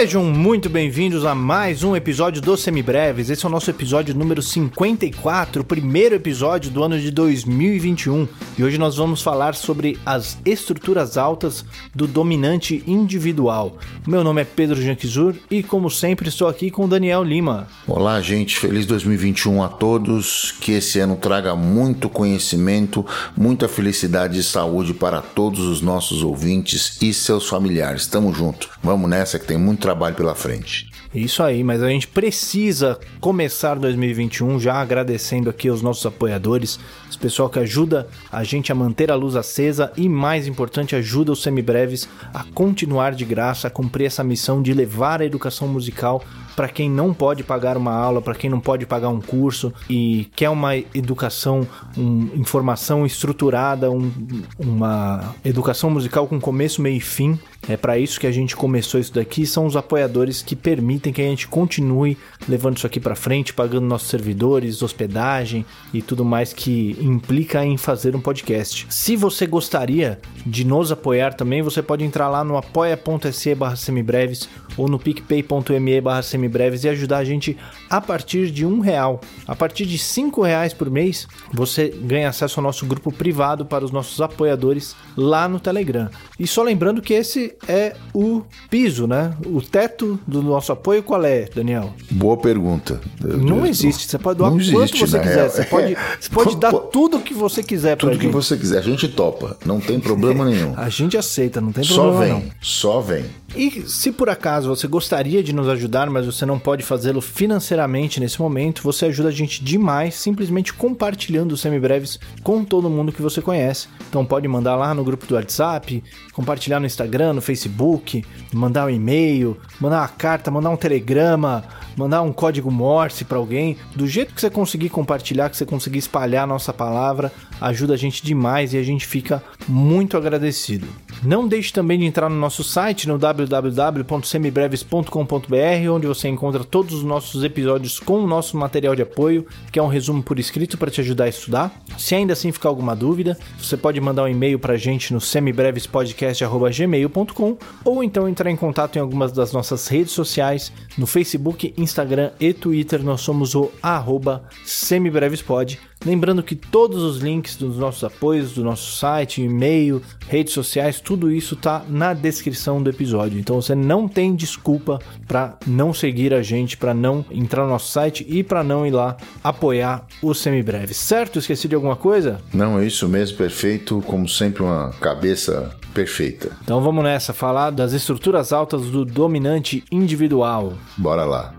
Sejam muito bem-vindos a mais um episódio do Semibreves. Esse é o nosso episódio número 54, o primeiro episódio do ano de 2021. E hoje nós vamos falar sobre as estruturas altas do dominante individual. Meu nome é Pedro Janquizur e, como sempre, estou aqui com o Daniel Lima. Olá, gente. Feliz 2021 a todos. Que esse ano traga muito conhecimento, muita felicidade e saúde para todos os nossos ouvintes e seus familiares. Tamo junto. Vamos nessa que tem muito trabalho pela frente. Isso aí, mas a gente precisa começar 2021 já agradecendo aqui aos nossos apoiadores, esse pessoal que ajuda a gente a manter a luz acesa e, mais importante, ajuda os semibreves a continuar de graça, a cumprir essa missão de levar a educação musical para quem não pode pagar uma aula, para quem não pode pagar um curso e quer uma educação, um, informação estruturada, um, uma educação musical com começo, meio e fim. É para isso que a gente começou isso daqui. São os apoiadores que permitem que a gente continue levando isso aqui para frente, pagando nossos servidores, hospedagem e tudo mais que implica em fazer um podcast. Se você gostaria de nos apoiar também, você pode entrar lá no apoia.se/semibreves ou no picpay.me/semibreves breves e ajudar a gente a partir de um real. A partir de cinco reais por mês, você ganha acesso ao nosso grupo privado para os nossos apoiadores lá no Telegram. E só lembrando que esse é o piso, né? O teto do nosso apoio qual é, Daniel? Boa pergunta. não existe. Você pode doar existe, quanto você quiser. Real. Você pode, você pode dar tudo o que você quiser Tudo que você quiser. A gente topa. Não tem problema nenhum. a gente aceita, não tem problema Só vem. Não. Só vem. E se por acaso você gostaria de nos ajudar, mas você não pode fazê-lo financeiramente nesse momento, você ajuda a gente demais simplesmente compartilhando os semibreves com todo mundo que você conhece. Então pode mandar lá no grupo do WhatsApp, compartilhar no Instagram, no Facebook, mandar um e-mail, mandar uma carta, mandar um telegrama, mandar um código Morse para alguém, do jeito que você conseguir compartilhar, que você conseguir espalhar a nossa palavra, ajuda a gente demais e a gente fica muito agradecido. Não deixe também de entrar no nosso site no www.semibreves.com.br, onde você encontra todos os nossos episódios com o nosso material de apoio, que é um resumo por escrito para te ajudar a estudar. Se ainda assim ficar alguma dúvida, você pode mandar um e-mail para a gente no semibrevespodcast@gmail.com ou então entrar em contato em algumas das nossas redes sociais, no Facebook, Instagram e Twitter, nós somos o arroba semibrevespod. Lembrando que todos os links dos nossos apoios, do nosso site, e-mail, redes sociais, tudo isso tá na descrição do episódio. Então você não tem desculpa para não seguir a gente, para não entrar no nosso site e para não ir lá apoiar o Semibreves. Certo? Esqueci de alguma coisa? Não, é isso mesmo, perfeito. Como sempre, uma cabeça perfeita. Então vamos nessa, falar das estruturas altas do dominante individual. Bora lá.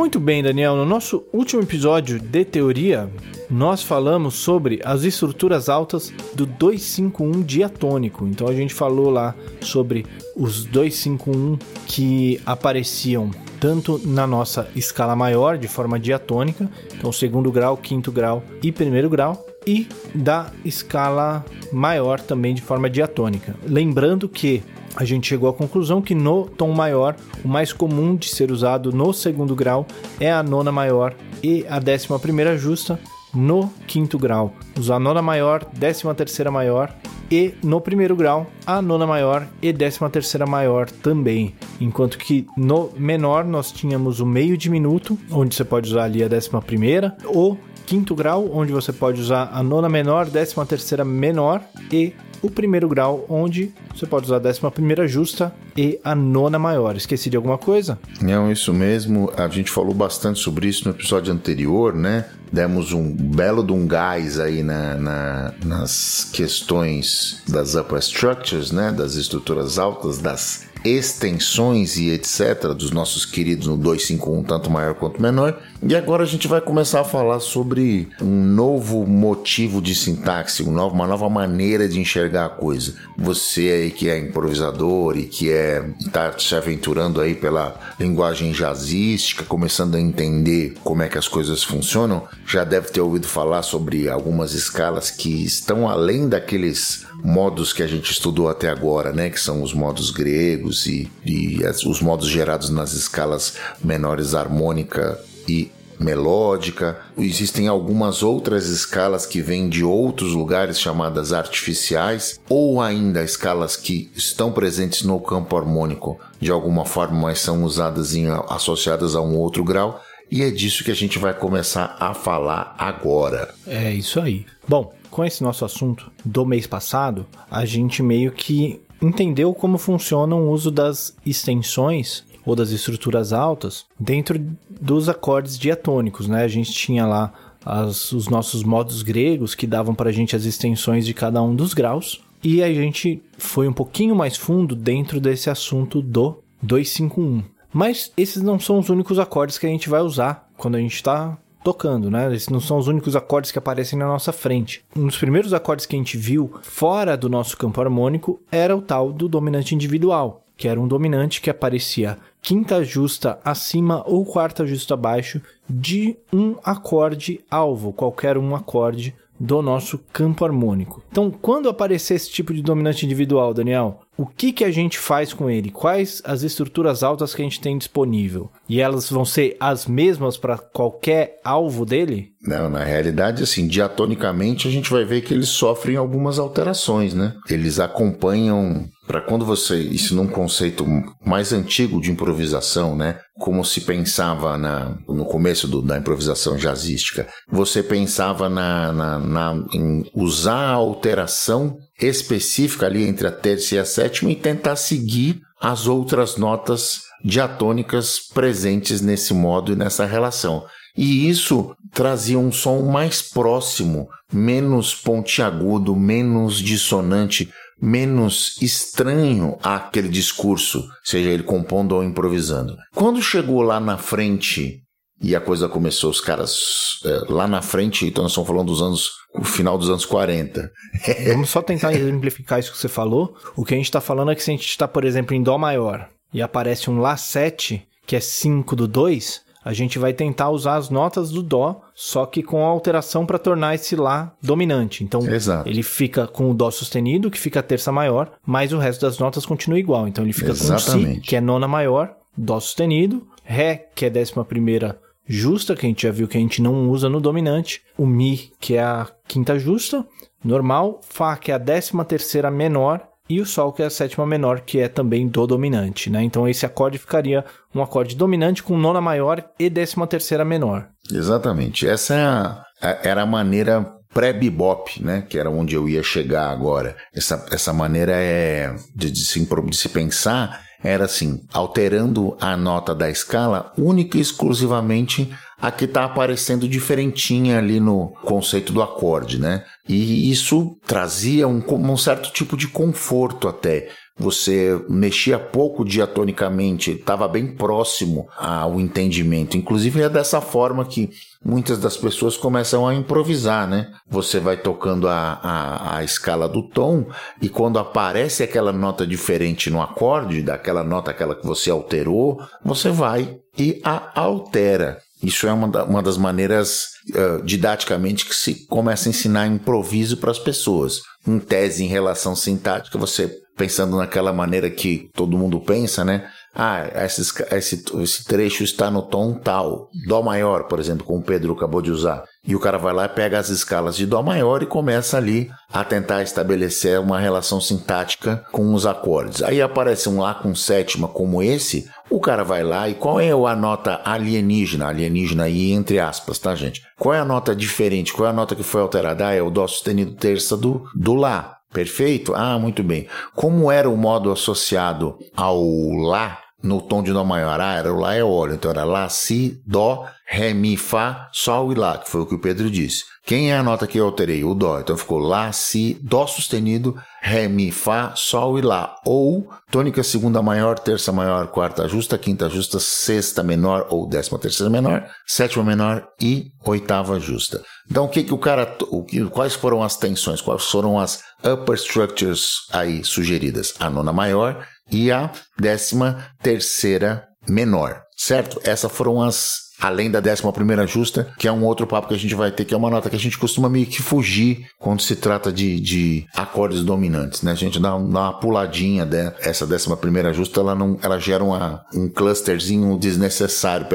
Muito bem, Daniel. No nosso último episódio de teoria, nós falamos sobre as estruturas altas do 251 diatônico. Então a gente falou lá sobre os 251 que apareciam tanto na nossa escala maior, de forma diatônica, então segundo grau, quinto grau e primeiro grau, e da escala maior também de forma diatônica. Lembrando que a gente chegou à conclusão que no tom maior, o mais comum de ser usado no segundo grau é a nona maior e a décima primeira justa no quinto grau. Usar a nona maior, décima terceira maior e no primeiro grau a nona maior e décima terceira maior também. Enquanto que no menor nós tínhamos o meio diminuto, onde você pode usar ali a décima primeira, o quinto grau, onde você pode usar a nona menor, décima terceira menor e o primeiro grau, onde você pode usar a décima primeira justa e a nona maior. Esqueci de alguma coisa? Não, isso mesmo. A gente falou bastante sobre isso no episódio anterior, né? Demos um belo de um gás aí na, na, nas questões das upper structures, né? Das estruturas altas, das extensões e etc. dos nossos queridos no 251, tanto maior quanto menor. E agora a gente vai começar a falar sobre um novo motivo de sintaxe, uma nova maneira de enxergar a coisa. Você aí que é improvisador e que é está se aventurando aí pela linguagem jazzística, começando a entender como é que as coisas funcionam, já deve ter ouvido falar sobre algumas escalas que estão além daqueles modos que a gente estudou até agora, né? Que são os modos gregos e, e os modos gerados nas escalas menores harmônica e melódica. Existem algumas outras escalas que vêm de outros lugares chamadas artificiais, ou ainda escalas que estão presentes no campo harmônico de alguma forma, mas são usadas em, associadas a um outro grau. E é disso que a gente vai começar a falar agora. É isso aí. Bom, com esse nosso assunto do mês passado, a gente meio que entendeu como funciona o uso das extensões ou das estruturas altas dentro dos acordes diatônicos, né? A gente tinha lá as, os nossos modos gregos que davam para a gente as extensões de cada um dos graus e a gente foi um pouquinho mais fundo dentro desse assunto do 251. Mas esses não são os únicos acordes que a gente vai usar quando a gente está tocando, né? Esses não são os únicos acordes que aparecem na nossa frente. Um dos primeiros acordes que a gente viu fora do nosso campo harmônico era o tal do dominante individual, que era um dominante que aparecia quinta justa acima ou quarta justa abaixo de um acorde alvo, qualquer um acorde do nosso campo harmônico. Então, quando aparecer esse tipo de dominante individual, Daniel, o que, que a gente faz com ele? Quais as estruturas altas que a gente tem disponível? E elas vão ser as mesmas para qualquer alvo dele? Não, na realidade, assim, diatonicamente a gente vai ver que eles sofrem algumas alterações, né? Eles acompanham para quando você isso num conceito mais antigo de improvisação, né? Como se pensava na, no começo do, da improvisação jazzística, você pensava na, na, na, em usar a alteração específica ali entre a terça e a sétima e tentar seguir as outras notas diatônicas presentes nesse modo e nessa relação. E isso trazia um som mais próximo, menos pontiagudo, menos dissonante, menos estranho àquele discurso, seja ele compondo ou improvisando. Quando chegou lá na frente e a coisa começou, os caras é, lá na frente, então nós estamos falando dos anos, o final dos anos 40. Vamos só tentar exemplificar isso que você falou. O que a gente está falando é que se a gente está, por exemplo, em Dó maior e aparece um Lá7, que é 5 do 2, a gente vai tentar usar as notas do Dó, só que com alteração para tornar esse Lá dominante. Então, Exato. ele fica com o Dó sustenido, que fica a terça maior, mas o resto das notas continua igual. Então, ele fica Exatamente. com Si, que é nona maior, Dó sustenido, Ré, que é décima primeira justa, que a gente já viu que a gente não usa no dominante, o Mi, que é a quinta justa, normal, Fá, que é a décima terceira menor, e o Sol, que é a sétima menor, que é também do dominante, né? Então esse acorde ficaria um acorde dominante com nona maior e décima terceira menor. Exatamente. Essa é a, a, era a maneira pré-bebop, né? Que era onde eu ia chegar agora. Essa, essa maneira é de, de, se, de se pensar era assim, alterando a nota da escala única e exclusivamente a que está aparecendo diferentinha ali no conceito do acorde, né? E isso trazia um, um certo tipo de conforto até você mexia pouco diatonicamente, estava bem próximo ao entendimento. Inclusive é dessa forma que muitas das pessoas começam a improvisar, né? Você vai tocando a, a, a escala do tom e quando aparece aquela nota diferente no acorde, daquela nota aquela que você alterou, você vai e a altera. Isso é uma, da, uma das maneiras uh, didaticamente que se começa a ensinar improviso para as pessoas. Em tese, em relação sintática, você pensando naquela maneira que todo mundo pensa, né? Ah, esse, esse, trecho está no tom tal, Dó maior, por exemplo, como o Pedro acabou de usar. E o cara vai lá, pega as escalas de Dó maior e começa ali a tentar estabelecer uma relação sintática com os acordes. Aí aparece um Lá com sétima como esse, o cara vai lá e qual é a nota alienígena? Alienígena aí entre aspas, tá, gente? Qual é a nota diferente? Qual é a nota que foi alterada? Ah, é o Dó sustenido terça do, do Lá. Perfeito? Ah, muito bem. Como era o modo associado ao Lá no tom de Dó maior? Ah, era o Lá é óleo. Então era Lá, Si, Dó, Ré, Mi, Fá, Sol e Lá, que foi o que o Pedro disse. Quem é a nota que eu alterei? O Dó. Então ficou Lá, Si, Dó sustenido, Ré, Mi, Fá, Sol e Lá. Ou tônica segunda maior, terça maior, quarta justa, quinta justa, sexta menor ou décima terceira menor, sétima menor e oitava justa. Então o que, que o cara. O quais foram as tensões? Quais foram as upper structures aí sugeridas? A nona maior e a décima terceira menor. Certo? Essas foram as além da décima primeira justa, que é um outro papo que a gente vai ter, que é uma nota que a gente costuma meio que fugir quando se trata de, de acordes dominantes, né? A gente dá, dá uma puladinha dessa décima primeira justa, ela não, ela gera uma, um clusterzinho desnecessário,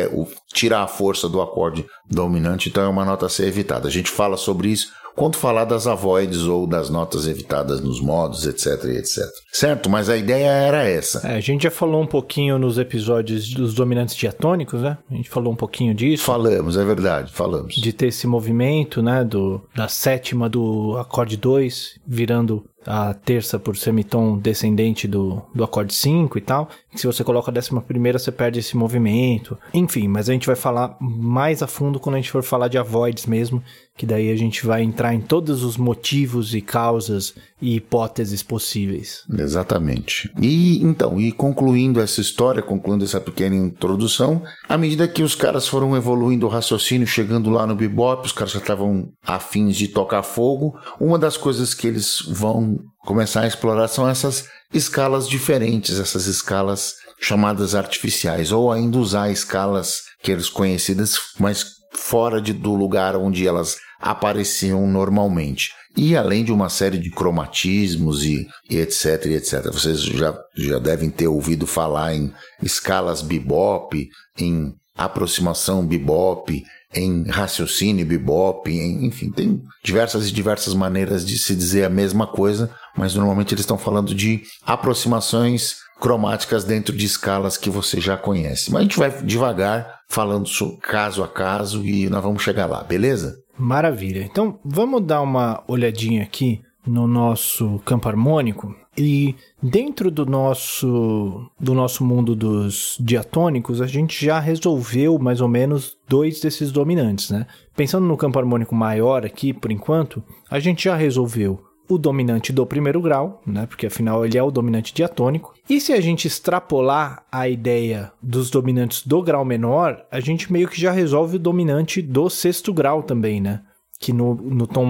tira a força do acorde dominante, então é uma nota a ser evitada. A gente fala sobre isso quando falar das avoids ou das notas evitadas nos modos, etc, etc. Certo? Mas a ideia era essa. É, a gente já falou um pouquinho nos episódios dos dominantes diatônicos, né? A gente falou um pouquinho disso. Falamos, é verdade, falamos. De ter esse movimento, né, do, da sétima do acorde 2 virando a terça por semitom descendente do, do acorde 5 e tal. se você coloca a décima primeira, você perde esse movimento. Enfim, mas a gente vai falar mais a fundo quando a gente for falar de avoids mesmo, que daí a gente vai entrar em todos os motivos e causas e hipóteses possíveis. Exatamente. E então, e concluindo essa história, concluindo essa pequena introdução, à medida que os caras foram evoluindo o raciocínio, chegando lá no bebop, os caras já estavam afins de tocar fogo, uma das coisas que eles vão começar a explorar são essas escalas diferentes, essas escalas chamadas artificiais, ou ainda usar escalas que eles conhecidas, mas fora de, do lugar onde elas apareciam normalmente. E além de uma série de cromatismos e, e, etc, e etc. Vocês já, já devem ter ouvido falar em escalas bebop, em aproximação bebop, em raciocínio bebop, em, enfim, tem diversas e diversas maneiras de se dizer a mesma coisa, mas normalmente eles estão falando de aproximações cromáticas dentro de escalas que você já conhece. Mas a gente vai devagar falando caso a caso e nós vamos chegar lá, beleza? Maravilha. Então vamos dar uma olhadinha aqui no nosso campo harmônico e dentro do nosso do nosso mundo dos diatônicos a gente já resolveu mais ou menos dois desses dominantes, né? Pensando no campo harmônico maior aqui por enquanto, a gente já resolveu o dominante do primeiro grau, né? Porque afinal ele é o dominante diatônico. E se a gente extrapolar a ideia dos dominantes do grau menor, a gente meio que já resolve o dominante do sexto grau também, né? Que no, no tom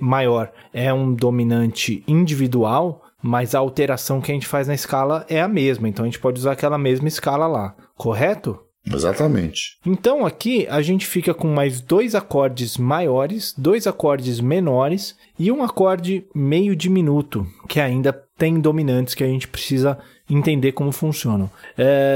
maior é um dominante individual, mas a alteração que a gente faz na escala é a mesma. Então a gente pode usar aquela mesma escala lá, correto? Exatamente. Então aqui a gente fica com mais dois acordes maiores, dois acordes menores e um acorde meio diminuto, que ainda tem dominantes que a gente precisa entender como funcionam.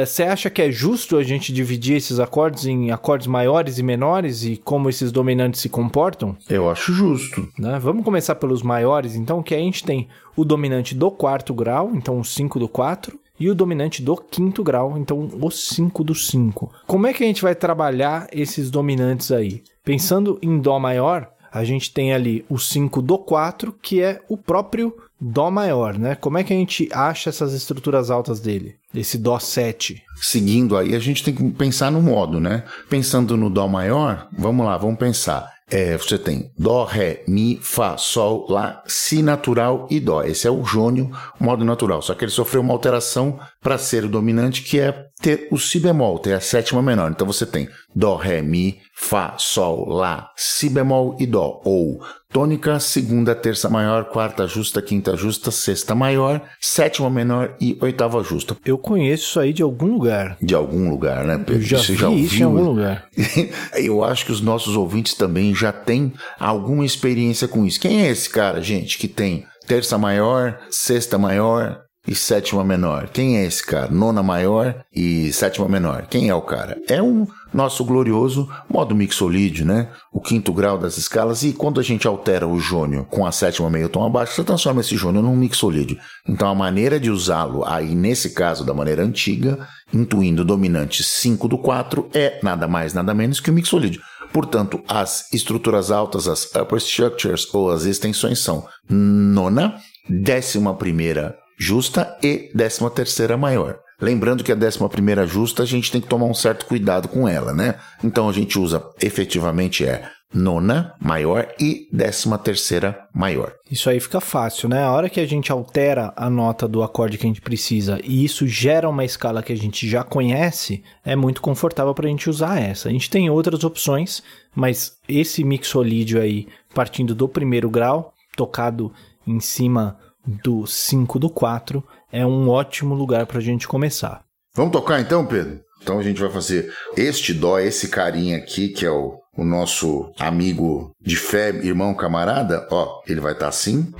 Você é, acha que é justo a gente dividir esses acordes em acordes maiores e menores e como esses dominantes se comportam? Eu acho justo. Né? Vamos começar pelos maiores, então, que a gente tem o dominante do quarto grau, então o 5 do 4, e o dominante do quinto grau, então o 5 do 5. Como é que a gente vai trabalhar esses dominantes aí? Pensando em Dó maior, a gente tem ali o 5 do 4, que é o próprio Dó maior, né? Como é que a gente acha essas estruturas altas dele? Esse Dó 7. Seguindo aí, a gente tem que pensar no modo, né? Pensando no Dó maior, vamos lá, vamos pensar. É, você tem Dó, Ré, Mi, Fá, Sol, Lá, Si natural e Dó. Esse é o jônio, modo natural. Só que ele sofreu uma alteração para ser o dominante, que é ter o Si bemol, ter a sétima menor. Então você tem Dó, Ré, Mi, Fá, Sol, Lá, Si bemol e Dó. Ou tônica, segunda, terça maior, quarta justa, quinta justa, sexta maior, sétima menor e oitava justa. Eu conheço isso aí de algum lugar. De algum lugar, né, Pedro? Eu já Você vi já isso em algum lugar. Eu acho que os nossos ouvintes também já têm alguma experiência com isso. Quem é esse cara, gente, que tem terça maior, sexta maior, e sétima menor. Quem é esse cara? Nona maior e sétima menor. Quem é o cara? É um nosso glorioso modo mixolídio, né? O quinto grau das escalas. E quando a gente altera o jônio com a sétima meio tom abaixo, você transforma esse jônio num mixolídio. Então a maneira de usá-lo, aí nesse caso da maneira antiga, intuindo dominante 5 do 4, é nada mais, nada menos que o mixolídio. Portanto, as estruturas altas, as upper structures ou as extensões são nona, décima primeira justa e décima terceira maior. Lembrando que a décima primeira justa a gente tem que tomar um certo cuidado com ela, né? Então a gente usa efetivamente é nona maior e décima terceira maior. Isso aí fica fácil, né? A hora que a gente altera a nota do acorde que a gente precisa e isso gera uma escala que a gente já conhece, é muito confortável para a gente usar essa. A gente tem outras opções, mas esse mixolídio aí, partindo do primeiro grau, tocado em cima do 5 do 4 é um ótimo lugar para a gente começar. Vamos tocar então, Pedro? Então a gente vai fazer este dó, esse carinha aqui, que é o, o nosso amigo de fé, irmão, camarada, ó, ele vai estar tá assim.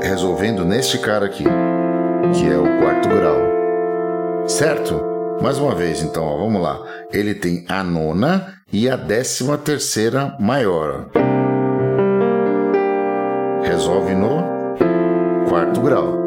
Resolvendo neste cara aqui, que é o quarto grau. Certo? Mais uma vez, então, ó, vamos lá. Ele tem a nona e a décima terceira maior. Resolve no quarto grau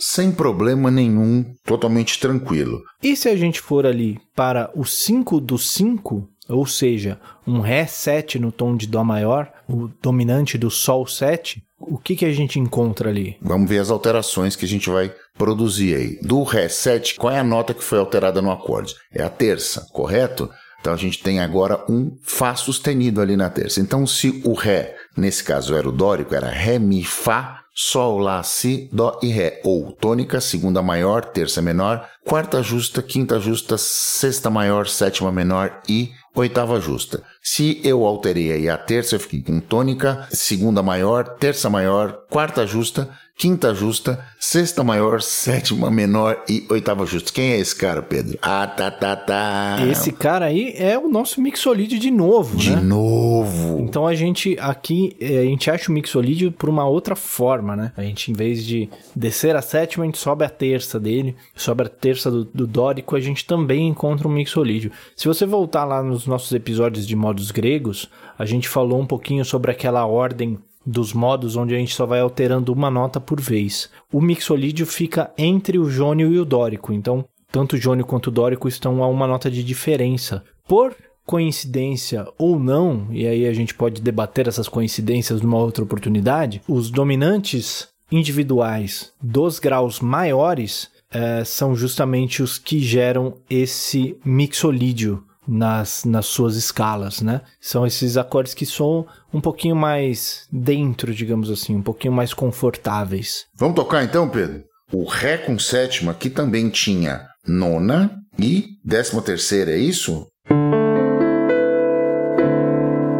sem problema nenhum, totalmente tranquilo. E se a gente for ali para o 5 do 5, ou seja, um Ré 7 no tom de Dó maior, o dominante do Sol 7, o que, que a gente encontra ali? Vamos ver as alterações que a gente vai produzir aí. Do Ré 7, qual é a nota que foi alterada no acorde? É a terça, correto? Então a gente tem agora um Fá sustenido ali na terça. Então, se o Ré, nesse caso era o dórico, era Ré, Mi, Fá, Sol, Lá, Si, Dó e Ré, ou tônica, segunda maior, terça menor, quarta justa, quinta justa, sexta maior, sétima menor e oitava justa. Se eu alterei aí a terça, eu fiquei com tônica, segunda maior, terça maior, quarta justa, quinta justa, sexta maior, sétima menor e oitava justa. Quem é esse cara, Pedro? Ah, tá, tá, tá. Esse cara aí é o nosso mixolídio de novo, de né? De novo. Então a gente aqui, é, a gente acha o mixolídio por uma outra forma, né? A gente, em vez de descer a sétima, a gente sobe a terça dele, sobe a terça do, do dórico, a gente também encontra um mixolídio. Se você voltar lá nos nossos episódios de modos gregos, a gente falou um pouquinho sobre aquela ordem dos modos onde a gente só vai alterando uma nota por vez. O mixolídio fica entre o jônio e o dórico, então tanto o jônio quanto o dórico estão a uma nota de diferença. Por coincidência ou não, e aí a gente pode debater essas coincidências numa outra oportunidade, os dominantes individuais dos graus maiores é, são justamente os que geram esse mixolídio nas, nas suas escalas, né? São esses acordes que são um pouquinho mais dentro, digamos assim, um pouquinho mais confortáveis. Vamos tocar então, Pedro? O Ré com sétima, que também tinha nona e décima terceira, é isso?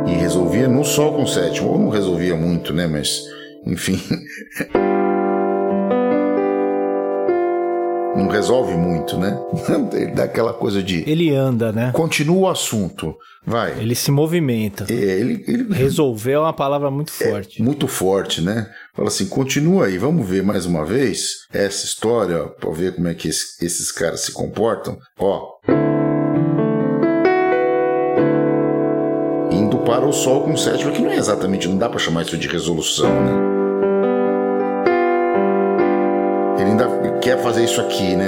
E resolvia no Sol com sétima, ou não resolvia muito, né? Mas, enfim. não resolve muito, né? Ele dá aquela coisa de. Ele anda, né? Continua o assunto. Vai. Ele se movimenta. É, ele, ele... Resolver é uma palavra muito é forte. É muito forte, né? Fala assim, continua aí, vamos ver mais uma vez essa história, para ver como é que esses, esses caras se comportam. Ó. Indo para o Sol com sétima, que não é exatamente, não dá para chamar isso de resolução, né? Ele ainda quer fazer isso aqui, né?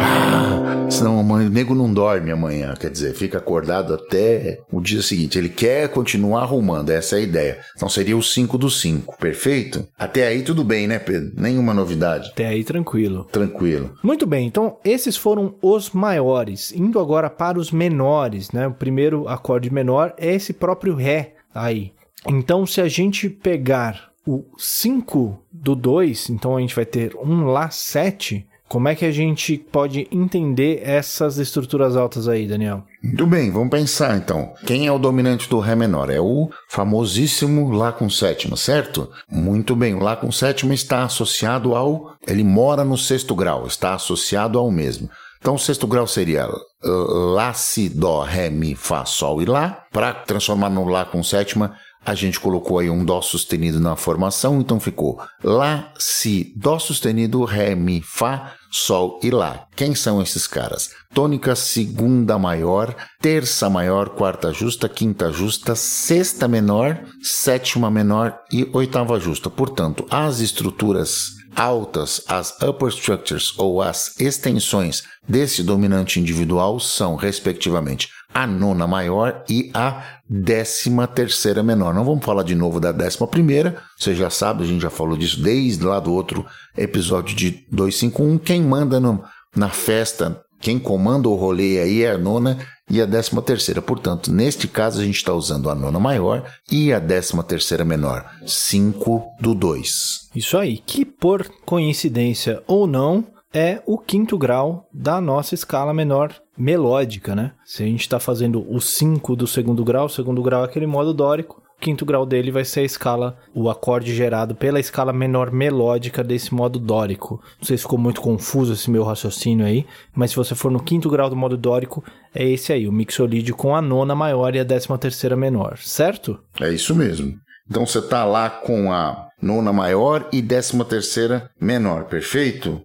Ah, senão o nego não dorme amanhã, quer dizer, fica acordado até o dia seguinte. Ele quer continuar arrumando, essa é a ideia. Então seria o 5 do 5, perfeito? Até aí tudo bem, né, Pedro? Nenhuma novidade. Até aí tranquilo. Tranquilo. Muito bem, então esses foram os maiores. Indo agora para os menores, né? O primeiro acorde menor é esse próprio Ré aí. Então, se a gente pegar o 5 do 2, então a gente vai ter um Lá 7. Como é que a gente pode entender essas estruturas altas aí, Daniel? Muito bem, vamos pensar então. Quem é o dominante do Ré menor? É o famosíssimo Lá com sétima, certo? Muito bem, o Lá com sétima está associado ao. Ele mora no sexto grau, está associado ao mesmo. Então, o sexto grau seria uh, Lá, Si, Dó, Ré, Mi, Fá, Sol e Lá. Para transformar no Lá com sétima, a gente colocou aí um Dó sustenido na formação, então ficou Lá, Si, Dó sustenido, Ré, Mi, Fá, Sol e Lá. Quem são esses caras? Tônica segunda maior, terça maior, quarta justa, quinta justa, sexta menor, sétima menor e oitava justa. Portanto, as estruturas altas, as upper structures ou as extensões desse dominante individual são, respectivamente, a nona maior e a décima terceira menor. Não vamos falar de novo da décima primeira, você já sabe, a gente já falou disso desde lá do outro episódio de 251. Quem manda no, na festa, quem comanda o rolê aí é a nona e a décima terceira. Portanto, neste caso a gente está usando a nona maior e a décima terceira menor, 5 do 2. Isso aí, que por coincidência ou não, é o quinto grau da nossa escala menor melódica, né? Se a gente está fazendo o 5 do segundo grau, o segundo grau é aquele modo dórico, o quinto grau dele vai ser a escala, o acorde gerado pela escala menor melódica desse modo dórico. Não sei se ficou muito confuso esse meu raciocínio aí, mas se você for no quinto grau do modo dórico, é esse aí, o mixolídio com a nona maior e a décima terceira menor, certo? É isso mesmo. Então você tá lá com a nona maior e décima terceira menor, perfeito?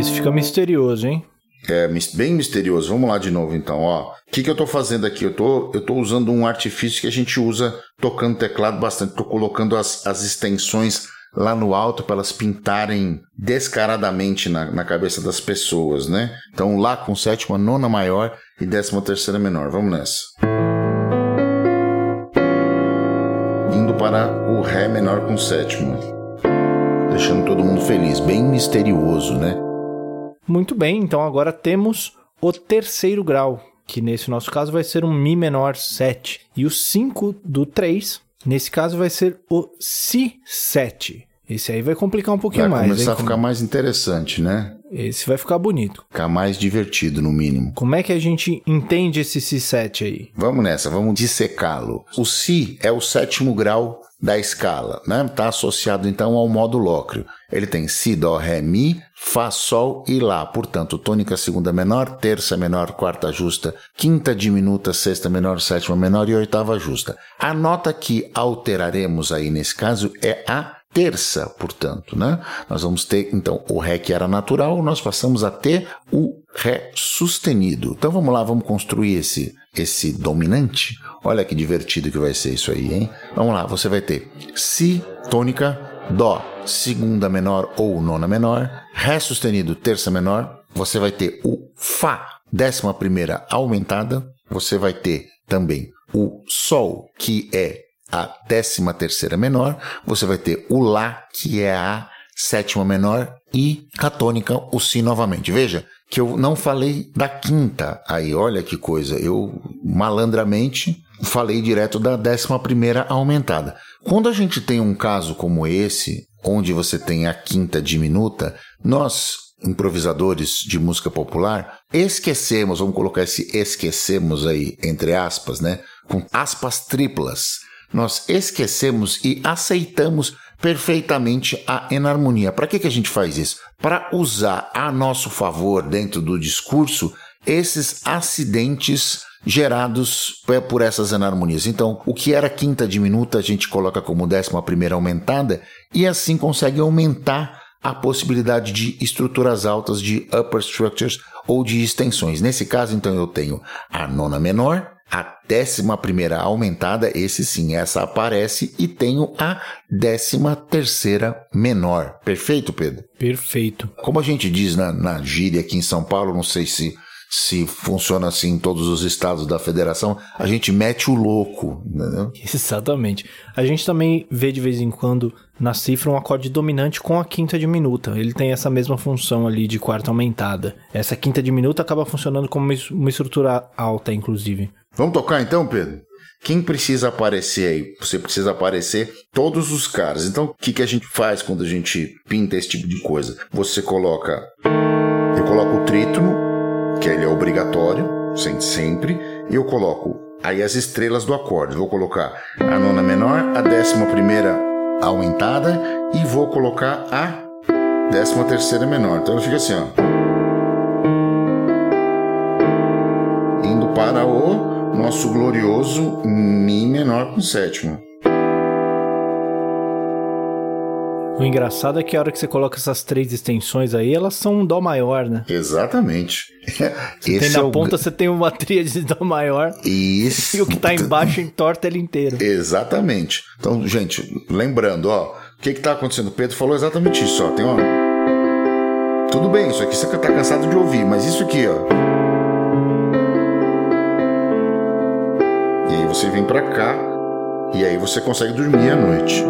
Esse fica misterioso, hein? É bem misterioso. Vamos lá de novo então, ó. O que, que eu estou fazendo aqui? Eu tô, eu tô usando um artifício que a gente usa tocando teclado bastante. Estou colocando as, as extensões lá no alto para elas pintarem descaradamente na, na cabeça das pessoas, né? Então lá com sétima, nona maior e décima terceira menor. Vamos nessa. Indo para o Ré menor com sétima. Deixando todo mundo feliz. Bem misterioso, né? Muito bem, então agora temos o terceiro grau, que nesse nosso caso vai ser um Mi menor 7. E o 5 do 3, nesse caso vai ser o Si7. Esse aí vai complicar um pouquinho vai mais. Vai começar hein? a ficar mais interessante, né? Esse vai ficar bonito. Ficar mais divertido, no mínimo. Como é que a gente entende esse Si7 aí? Vamos nessa, vamos dissecá-lo. O Si é o sétimo grau da escala, né? Está associado então ao modo lócreo. Ele tem Si, Dó, Ré, Mi, Fá, Sol e Lá. Portanto, tônica segunda menor, terça menor, quarta justa, quinta diminuta, sexta menor, sétima menor e oitava justa. A nota que alteraremos aí nesse caso é a terça, portanto, né? Nós vamos ter então o Ré que era natural, nós passamos a ter o Ré sustenido. Então vamos lá, vamos construir esse esse dominante. Olha que divertido que vai ser isso aí, hein? Vamos lá, você vai ter Si tônica, Dó segunda menor ou nona menor, Ré sustenido terça menor, você vai ter o Fá décima primeira aumentada, você vai ter também o Sol que é a décima terceira menor, você vai ter o Lá, que é a sétima menor, e a tônica, o Si novamente. Veja que eu não falei da quinta aí, olha que coisa, eu malandramente falei direto da décima primeira aumentada. Quando a gente tem um caso como esse, onde você tem a quinta diminuta, nós improvisadores de música popular, esquecemos, vamos colocar esse esquecemos aí, entre aspas, né? Com aspas triplas nós esquecemos e aceitamos perfeitamente a enarmonia. Para que, que a gente faz isso? Para usar a nosso favor dentro do discurso esses acidentes gerados por essas enarmonias. Então, o que era quinta diminuta a gente coloca como décima primeira aumentada e assim consegue aumentar a possibilidade de estruturas altas de upper structures ou de extensões. Nesse caso, então, eu tenho a nona menor, a décima primeira aumentada, esse sim, essa aparece, e tenho a décima terceira menor. Perfeito, Pedro? Perfeito. Como a gente diz na, na gíria aqui em São Paulo, não sei se se funciona assim em todos os estados da federação, a gente mete o louco. Entendeu? Exatamente. A gente também vê de vez em quando na cifra um acorde dominante com a quinta diminuta. Ele tem essa mesma função ali de quarta aumentada. Essa quinta diminuta acaba funcionando como uma estrutura alta, inclusive. Vamos tocar então, Pedro? Quem precisa aparecer aí? Você precisa aparecer todos os caras. Então, o que, que a gente faz quando a gente pinta esse tipo de coisa? Você coloca. Eu coloco o trítono, que ele é obrigatório, sempre, e eu coloco aí as estrelas do acorde. Vou colocar a nona menor, a décima primeira aumentada e vou colocar a décima terceira menor. Então fica assim, ó. Indo para o nosso glorioso Mi menor com sétima. O engraçado é que a hora que você coloca essas três extensões aí, elas são um Dó maior, né? Exatamente. Você tem na é ponta, o... você tem uma tríade de Dó maior. Isso. E o que tá embaixo entorta ele inteiro. Exatamente. Então, gente, lembrando, ó, o que que tá acontecendo? O Pedro falou exatamente isso, ó. Tem, ó. Tudo bem, isso aqui você tá cansado de ouvir, mas isso aqui, ó. Você vem para cá e aí você consegue dormir à noite.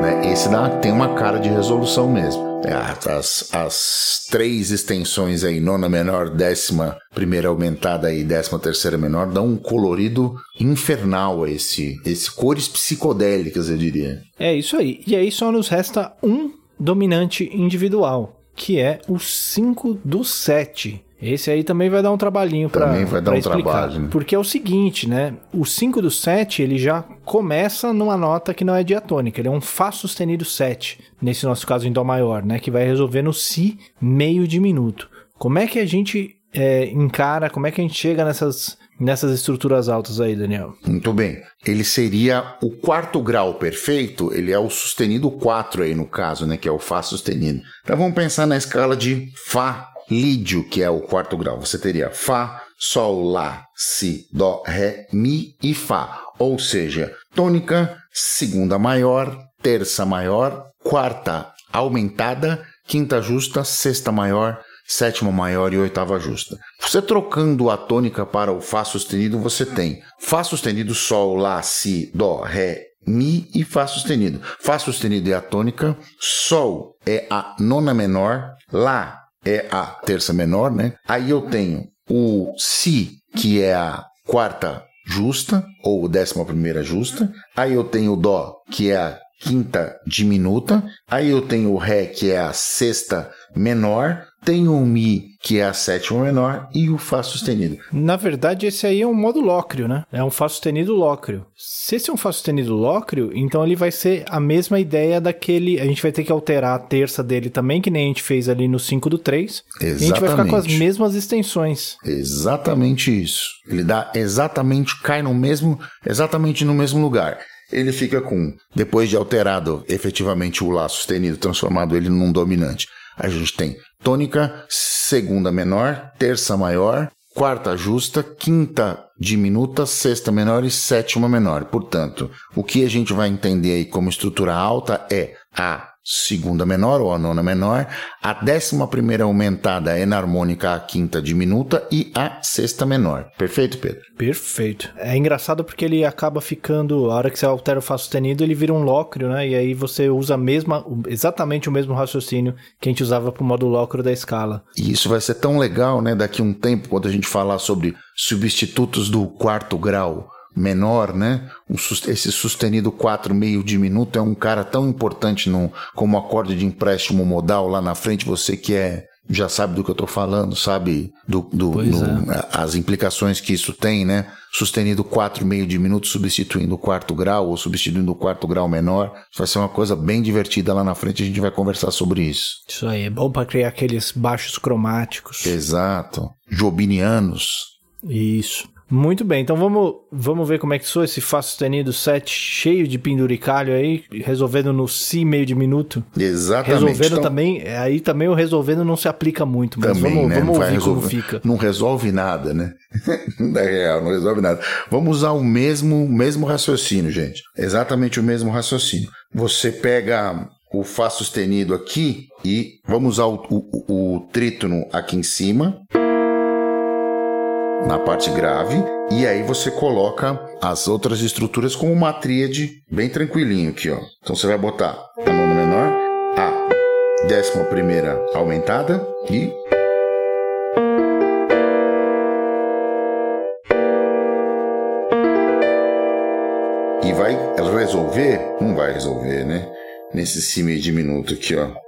Né? esse dá, tem uma cara de resolução mesmo. É, as, as três extensões aí, nona menor, décima primeira aumentada e décima terceira menor, dão um colorido infernal a esse, esse cores psicodélicas, eu diria. É isso aí. E aí só nos resta um dominante individual, que é o 5 do 7. Esse aí também vai dar um trabalhinho para Também vai dar um explicar. trabalho. né? Porque é o seguinte, né? O 5 do 7, ele já começa numa nota que não é diatônica. Ele é um Fá sustenido 7, nesse nosso caso em Dó maior, né? Que vai resolver no Si meio diminuto. Como é que a gente é, encara, como é que a gente chega nessas, nessas estruturas altas aí, Daniel? Muito bem. Ele seria o quarto grau perfeito, ele é o sustenido 4 aí no caso, né? Que é o Fá sustenido. Então vamos pensar na escala de Fá lídio, que é o quarto grau. Você teria Fá, Sol, Lá, Si, Dó, Ré, Mi e Fá. Ou seja, tônica, segunda maior, terça maior, quarta aumentada, quinta justa, sexta maior, sétima maior e oitava justa. Você trocando a tônica para o Fá sustenido, você tem Fá sustenido, Sol, Lá, Si, Dó, Ré, Mi e Fá sustenido. Fá sustenido é a tônica, Sol é a nona menor, Lá é a terça menor, né? Aí eu tenho o Si, que é a quarta justa, ou décima primeira justa. Aí eu tenho o Dó, que é a quinta diminuta. Aí eu tenho o Ré, que é a sexta menor. Tenho o Mi, que é a sétima menor, e o Fá sustenido. Na verdade, esse aí é um modo lócreo, né? É um Fá sustenido lócreo. Se esse é um Fá sustenido lócreo, então ele vai ser a mesma ideia daquele. A gente vai ter que alterar a terça dele também, que nem a gente fez ali no 5 do 3. E a gente vai ficar com as Exatamente. mesmas extensões. Exatamente isso. Ele dá exatamente, cai no mesmo, exatamente no mesmo lugar. Ele fica com, depois de alterado efetivamente o Lá sustenido, transformado ele num dominante. A gente tem tônica, segunda menor, terça maior, quarta justa, quinta diminuta, sexta menor e sétima menor. Portanto, o que a gente vai entender aí como estrutura alta é a segunda menor ou a nona menor, a décima primeira aumentada enarmônica, a quinta diminuta e a sexta menor. Perfeito, Pedro? Perfeito. É engraçado porque ele acaba ficando, a hora que você altera o Fá sustenido, ele vira um lócreo, né? E aí você usa a mesma, exatamente o mesmo raciocínio que a gente usava pro modo lócreo da escala. E isso vai ser tão legal, né? Daqui a um tempo, quando a gente falar sobre substitutos do quarto grau menor, né? Esse sustenido 4 meio diminuto é um cara tão importante no, como acorde de empréstimo modal lá na frente. Você que é já sabe do que eu tô falando, sabe do, do, do- as implicações que isso tem, né? Sustenido 4 meio diminuto substituindo o quarto grau ou substituindo o quarto grau menor. Isso vai ser uma coisa bem divertida lá na frente. A gente vai conversar sobre isso. Isso aí, é bom para criar aqueles baixos cromáticos. Exato. Jobinianos. Isso. Muito bem, então vamos, vamos ver como é que soa esse Fá sustenido 7 cheio de penduricalho aí, resolvendo no Si meio diminuto. Exatamente. Resolvendo Então, também, é, aí também o resolvendo não se aplica muito, mas Também, vamos, né? vamos ouvir como resolver- fica. Não resolve nada, né? Na real, não resolve nada. Vamos usar o mesmo, mesmo raciocínio, gente. Exatamente o mesmo raciocínio. Você pega o Fá sustenido aqui e vamos usar o, o, o trítono aqui em cima. Na parte grave, e aí você coloca as outras estruturas como uma tríade bem tranquilinho aqui, ó. Então você vai botar a nona menor, a décima primeira aumentada e E vai resolver? Não vai resolver, né? Nesse si meio diminuto aqui, ó.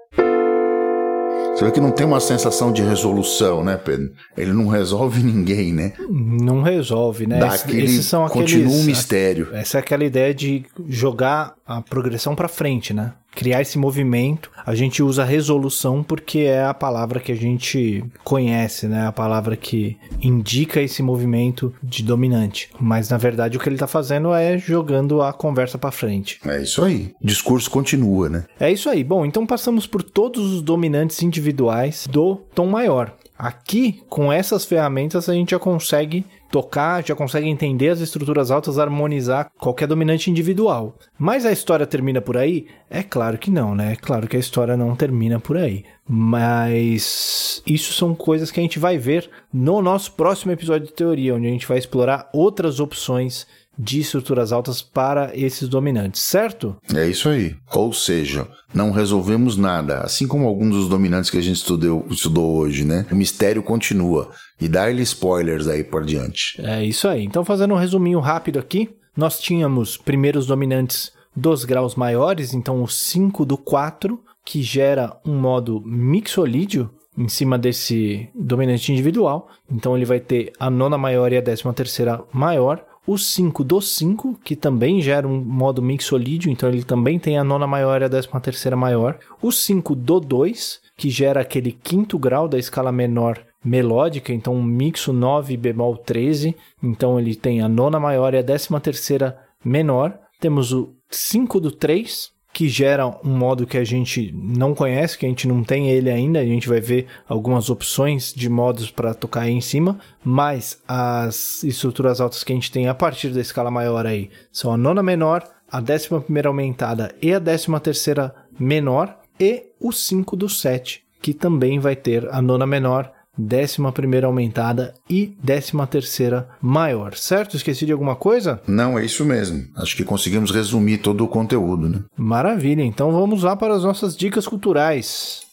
Você vê que não tem uma sensação de resolução, né, Pedro? Ele não resolve ninguém, né? Não resolve, né? Dá Esses- aquele, esses são aqueles, continua um mistério. Essa é aquela ideia de jogar a progressão para frente, né? Criar esse movimento. A gente usa resolução porque é a palavra que a gente conhece, né? A palavra que indica esse movimento de dominante. Mas na verdade o que ele tá fazendo é jogando a conversa para frente. É isso aí. O discurso continua, né? É isso aí. Bom, então passamos por todos os dominantes individuais do tom maior. Aqui, com essas ferramentas, a gente já consegue tocar, já consegue entender as estruturas altas, harmonizar qualquer dominante individual. Mas a história termina por aí? É claro que não, né? É claro que a história não termina por aí. Mas isso são coisas que a gente vai ver no nosso próximo episódio de teoria, onde a gente vai explorar outras opções de estruturas altas para esses dominantes, certo? É isso aí. Ou seja, não resolvemos nada, assim como alguns dos dominantes que a gente estudou, estudou hoje, né? O mistério continua. E dá-lhe spoilers aí por diante. É isso aí. Então, fazendo um resuminho rápido aqui, nós tínhamos primeiros dominantes dos graus maiores, então o 5 do 4, que gera um modo mixolídio em cima desse dominante individual. Então ele vai ter a nona maior e a décima terceira maior. O 5 do 5, que também gera um modo mixolídio, então ele também tem a nona maior e a décima terceira maior. O 5 do 2, que gera aquele quinto grau da escala menor melódica, então um mixo 9 bemol 13, então ele tem a nona maior e a décima terceira menor. Temos o 5 do 3, que gera um modo que a gente não conhece, que a gente não tem ele ainda. A gente vai ver algumas opções de modos para tocar aí em cima, mas as estruturas altas que a gente tem a partir da escala maior aí são a nona menor, a décima primeira aumentada e a décima terceira menor e o 5 do 7, que também vai ter a nona menor, décima primeira aumentada e décima terceira maior, certo? Esqueci de alguma coisa? Não, é isso mesmo. Acho que conseguimos resumir todo o conteúdo, né? Maravilha, então vamos lá para as nossas dicas culturais.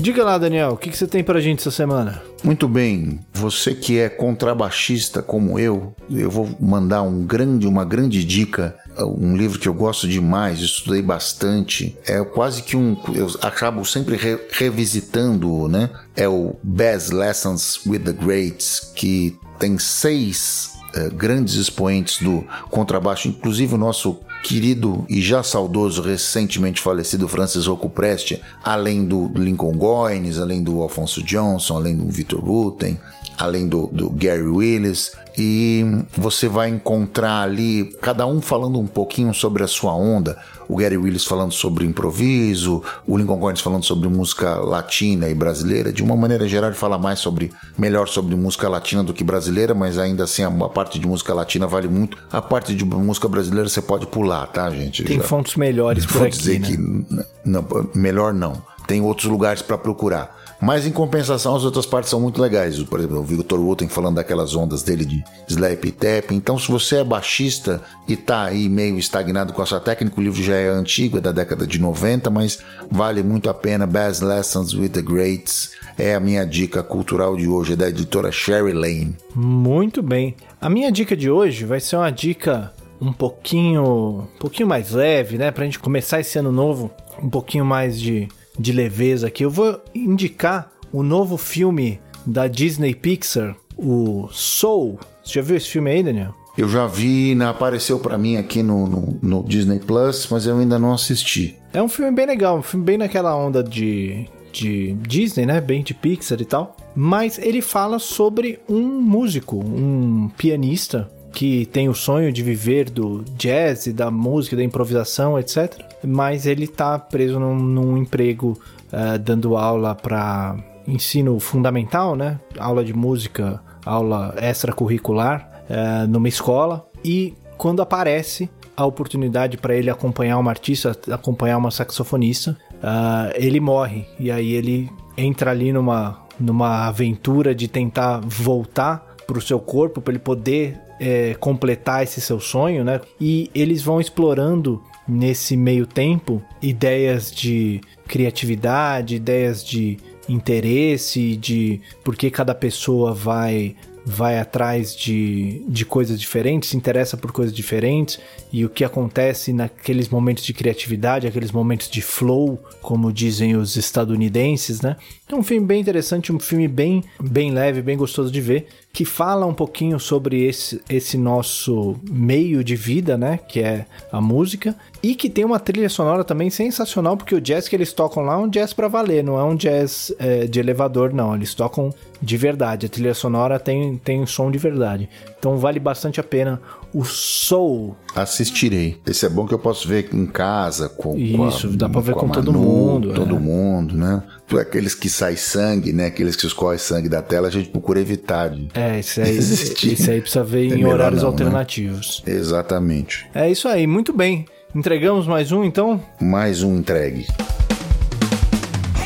Diga lá, Daniel, o que, que você tem pra gente essa semana? Muito bem, você que é contrabaixista como eu, eu vou mandar um grande, uma grande dica, um livro que eu gosto demais, estudei bastante, é quase que um, eu acabo sempre re, revisitando, né? É o Best Lessons with the Greats, que tem seis uh, grandes expoentes do contrabaixo, inclusive o nosso querido e já saudoso, recentemente falecido Francis Rocco Preste, além do Lincoln Goines, além do Alfonso Johnson, além do Victor Wooten, além do, do Gary Willis, e você vai encontrar ali cada um falando um pouquinho sobre a sua onda. O Gary Willis falando sobre improviso, o Lincoln Goines falando sobre música latina e brasileira. De uma maneira geral, ele fala mais sobre melhor sobre música latina do que brasileira, mas ainda assim a, parte de música latina vale muito. A parte de música brasileira você pode pular, tá, gente? Tem Já, fontes melhores por aqui, dizer né? que não, melhor não. Tem outros lugares para procurar. Mas em compensação, as outras partes são muito legais. Por exemplo, o Victor Wooten falando daquelas ondas dele de slap e tap. Então, se você é baixista e tá aí meio estagnado com a sua técnica, o livro já é antigo, é da década de 90, mas vale muito a pena. Best Lessons with the Greats é a minha dica cultural de hoje, é da editora Sherry Lane. Muito bem. A minha dica de hoje vai ser uma dica um pouquinho, um pouquinho mais leve, né, pra gente começar esse ano novo, um pouquinho mais de de leveza aqui, eu vou indicar o novo filme da Disney Pixar, o Soul. Você já viu esse filme aí, Daniel? Eu já vi, né, apareceu para mim aqui no, no, no, Disney Plus, mas eu ainda não assisti. É um filme bem legal, um filme bem naquela onda de, de Disney, né? Bem de Pixar e tal. Mas ele fala sobre um músico, um pianista que tem o sonho de viver do jazz, da música, da improvisação, etc. Mas ele tá preso num, num emprego uh, dando aula para ensino fundamental, né? Aula de música, aula extracurricular uh, numa escola. E quando aparece a oportunidade para ele acompanhar uma artista, acompanhar uma saxofonista, uh, ele morre. E aí ele entra ali numa, numa aventura de tentar voltar para o seu corpo, para ele poder é, completar esse seu sonho, né? E eles vão explorando nesse meio tempo ideias de criatividade, ideias de interesse, de por que cada pessoa vai vai atrás de, de coisas diferentes, se interessa por coisas diferentes e o que acontece naqueles momentos de criatividade, aqueles momentos de flow, como dizem os estadunidenses, né? É um filme bem interessante, um filme bem, bem leve, bem gostoso de ver, que fala um pouquinho sobre esse, esse nosso meio de vida, né? Que é a música, e que tem uma trilha sonora também sensacional, porque o jazz que eles tocam lá é um jazz para valer, não é um jazz é, de elevador, não. Eles tocam de verdade. A trilha sonora tem, tem um som de verdade. Então vale bastante a pena o Soul. Assistirei. Esse é bom que eu posso ver em casa com Isso, com a, dá pra ver com, com todo mundo. Todo é. mundo, né? Aqueles que sai sangue, né? Aqueles que escorrem sangue da tela, a gente procura evitar de É, isso aí, isso aí precisa ver é em horários não, né? alternativos. Né? Exatamente. É isso aí, muito bem. Entregamos mais um então? Mais um entregue.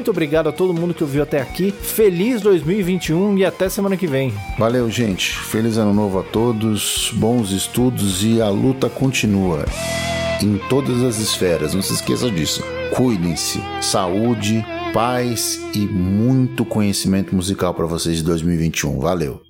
Muito obrigado a todo mundo que ouviu até aqui. Feliz 2021 e até semana que vem. Valeu, gente. Feliz ano novo a todos, bons estudos e a luta continua em todas as esferas. Não se esqueça disso. Cuidem-se. Saúde, paz e muito conhecimento musical para vocês de 2021. Valeu.